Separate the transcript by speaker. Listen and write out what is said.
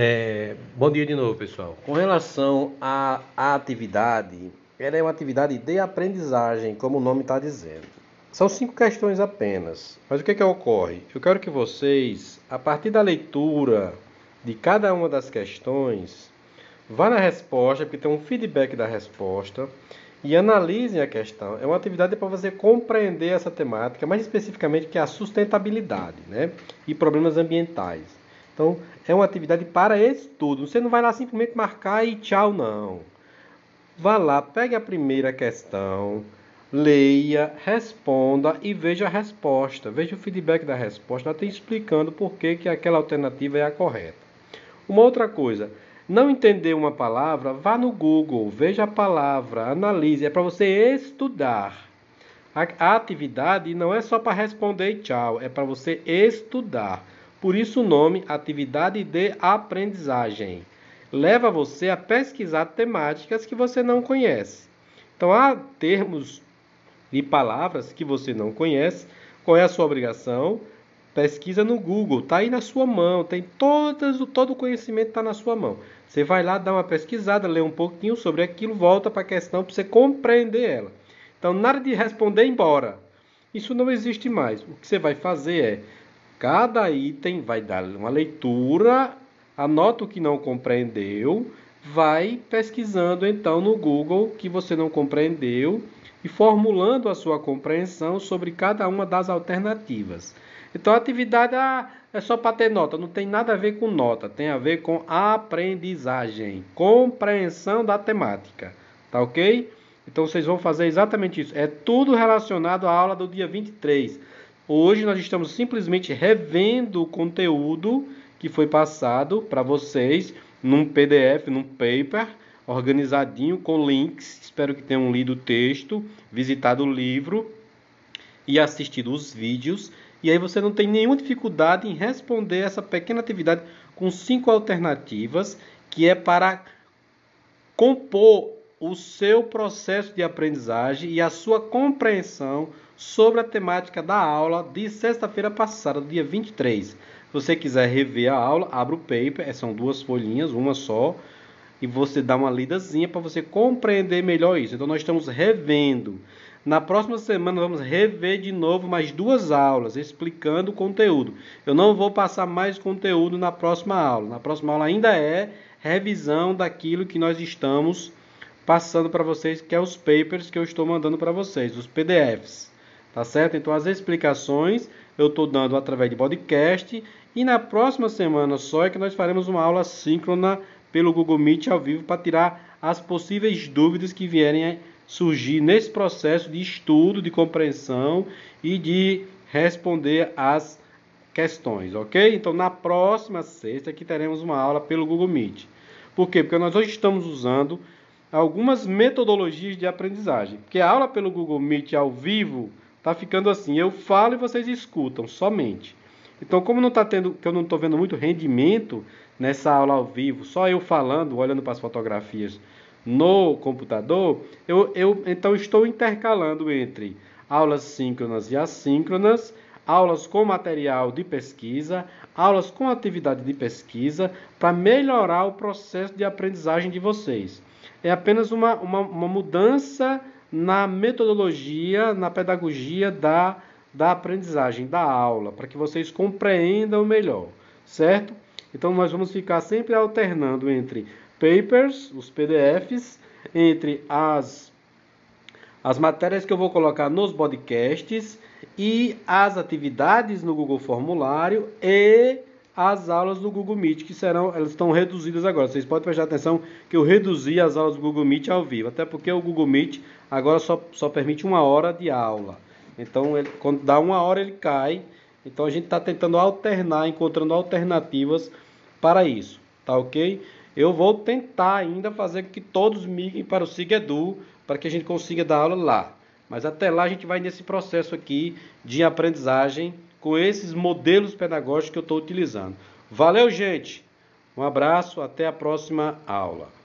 Speaker 1: É, bom dia de novo, pessoal. Com relação à, atividade, ela é uma atividade de aprendizagem, como o nome está dizendo. São cinco questões apenas. Mas o que, é que ocorre? Eu quero que vocês, a partir da leitura de cada uma das questões, vá na resposta, porque tem um feedback da resposta, e analisem a questão. É uma atividade para você compreender essa temática, mais especificamente que é a sustentabilidade né? e problemas ambientais. Então, é uma atividade para estudo. Você não vai lá simplesmente marcar e tchau, não. Vá lá, pegue a primeira questão, leia, responda e veja a resposta. Veja o feedback da resposta, até explicando por que, que aquela alternativa é a correta. Uma outra coisa, não entender uma palavra, vá no Google, veja a palavra, analise. É para você estudar. A, a atividade não é só para responder e tchau, é para você estudar. Por isso o nome atividade de aprendizagem leva você a pesquisar temáticas que você não conhece. Então há termos e palavras que você não conhece. Qual é a sua obrigação? Pesquisa no Google, está aí na sua mão, tem todas, todo o conhecimento está na sua mão. Você vai lá, dá uma pesquisada, lê um pouquinho sobre aquilo, volta para a questão para você compreender ela. Então, nada de responder embora. Isso não existe mais. O que você vai fazer é Cada item vai dar uma leitura, anota o que não compreendeu, vai pesquisando então no Google que você não compreendeu e formulando a sua compreensão sobre cada uma das alternativas. Então a atividade ah, é só para ter nota, não tem nada a ver com nota, tem a ver com aprendizagem, compreensão da temática. Tá ok? Então vocês vão fazer exatamente isso. É tudo relacionado à aula do dia 23. Hoje nós estamos simplesmente revendo o conteúdo que foi passado para vocês num PDF, num paper, organizadinho com links. Espero que tenham lido o texto, visitado o livro e assistido os vídeos. E aí você não tem nenhuma dificuldade em responder essa pequena atividade com cinco alternativas, que é para compor o seu processo de aprendizagem e a sua compreensão sobre a temática da aula de sexta-feira passada, dia 23. Se você quiser rever a aula, abra o paper, são duas folhinhas, uma só, e você dá uma lidazinha para você compreender melhor isso. Então nós estamos revendo. Na próxima semana vamos rever de novo mais duas aulas explicando o conteúdo. Eu não vou passar mais conteúdo na próxima aula. Na próxima aula ainda é revisão daquilo que nós estamos passando para vocês, que é os papers que eu estou mandando para vocês, os PDFs. Tá certo? Então as explicações eu estou dando através de podcast e na próxima semana só é que nós faremos uma aula síncrona pelo Google Meet ao vivo para tirar as possíveis dúvidas que vierem surgir nesse processo de estudo, de compreensão e de responder as questões, ok? Então na próxima sexta que teremos uma aula pelo Google Meet. Por quê? Porque nós hoje estamos usando algumas metodologias de aprendizagem. Porque a aula pelo Google Meet ao vivo tá ficando assim, eu falo e vocês escutam somente. Então, como não tá tendo, que eu não estou vendo muito rendimento nessa aula ao vivo, só eu falando, olhando para as fotografias no computador, eu, eu então estou intercalando entre aulas síncronas e assíncronas, aulas com material de pesquisa, aulas com atividade de pesquisa, para melhorar o processo de aprendizagem de vocês. É apenas uma, uma, uma mudança na metodologia, na pedagogia da, da aprendizagem, da aula, para que vocês compreendam melhor, certo? Então nós vamos ficar sempre alternando entre papers, os PDFs, entre as, as matérias que eu vou colocar nos podcasts e as atividades no Google Formulário e as aulas do Google Meet, que serão, elas estão reduzidas agora. Vocês podem prestar atenção que eu reduzi as aulas do Google Meet ao vivo, até porque o Google Meet agora só, só permite uma hora de aula. Então, ele, quando dá uma hora, ele cai. Então, a gente está tentando alternar, encontrando alternativas para isso, tá ok? Eu vou tentar ainda fazer com que todos migrem para o SIGEDU, para que a gente consiga dar aula lá. Mas até lá a gente vai nesse processo aqui de aprendizagem com esses modelos pedagógicos que eu estou utilizando. Valeu, gente! Um abraço, até a próxima aula.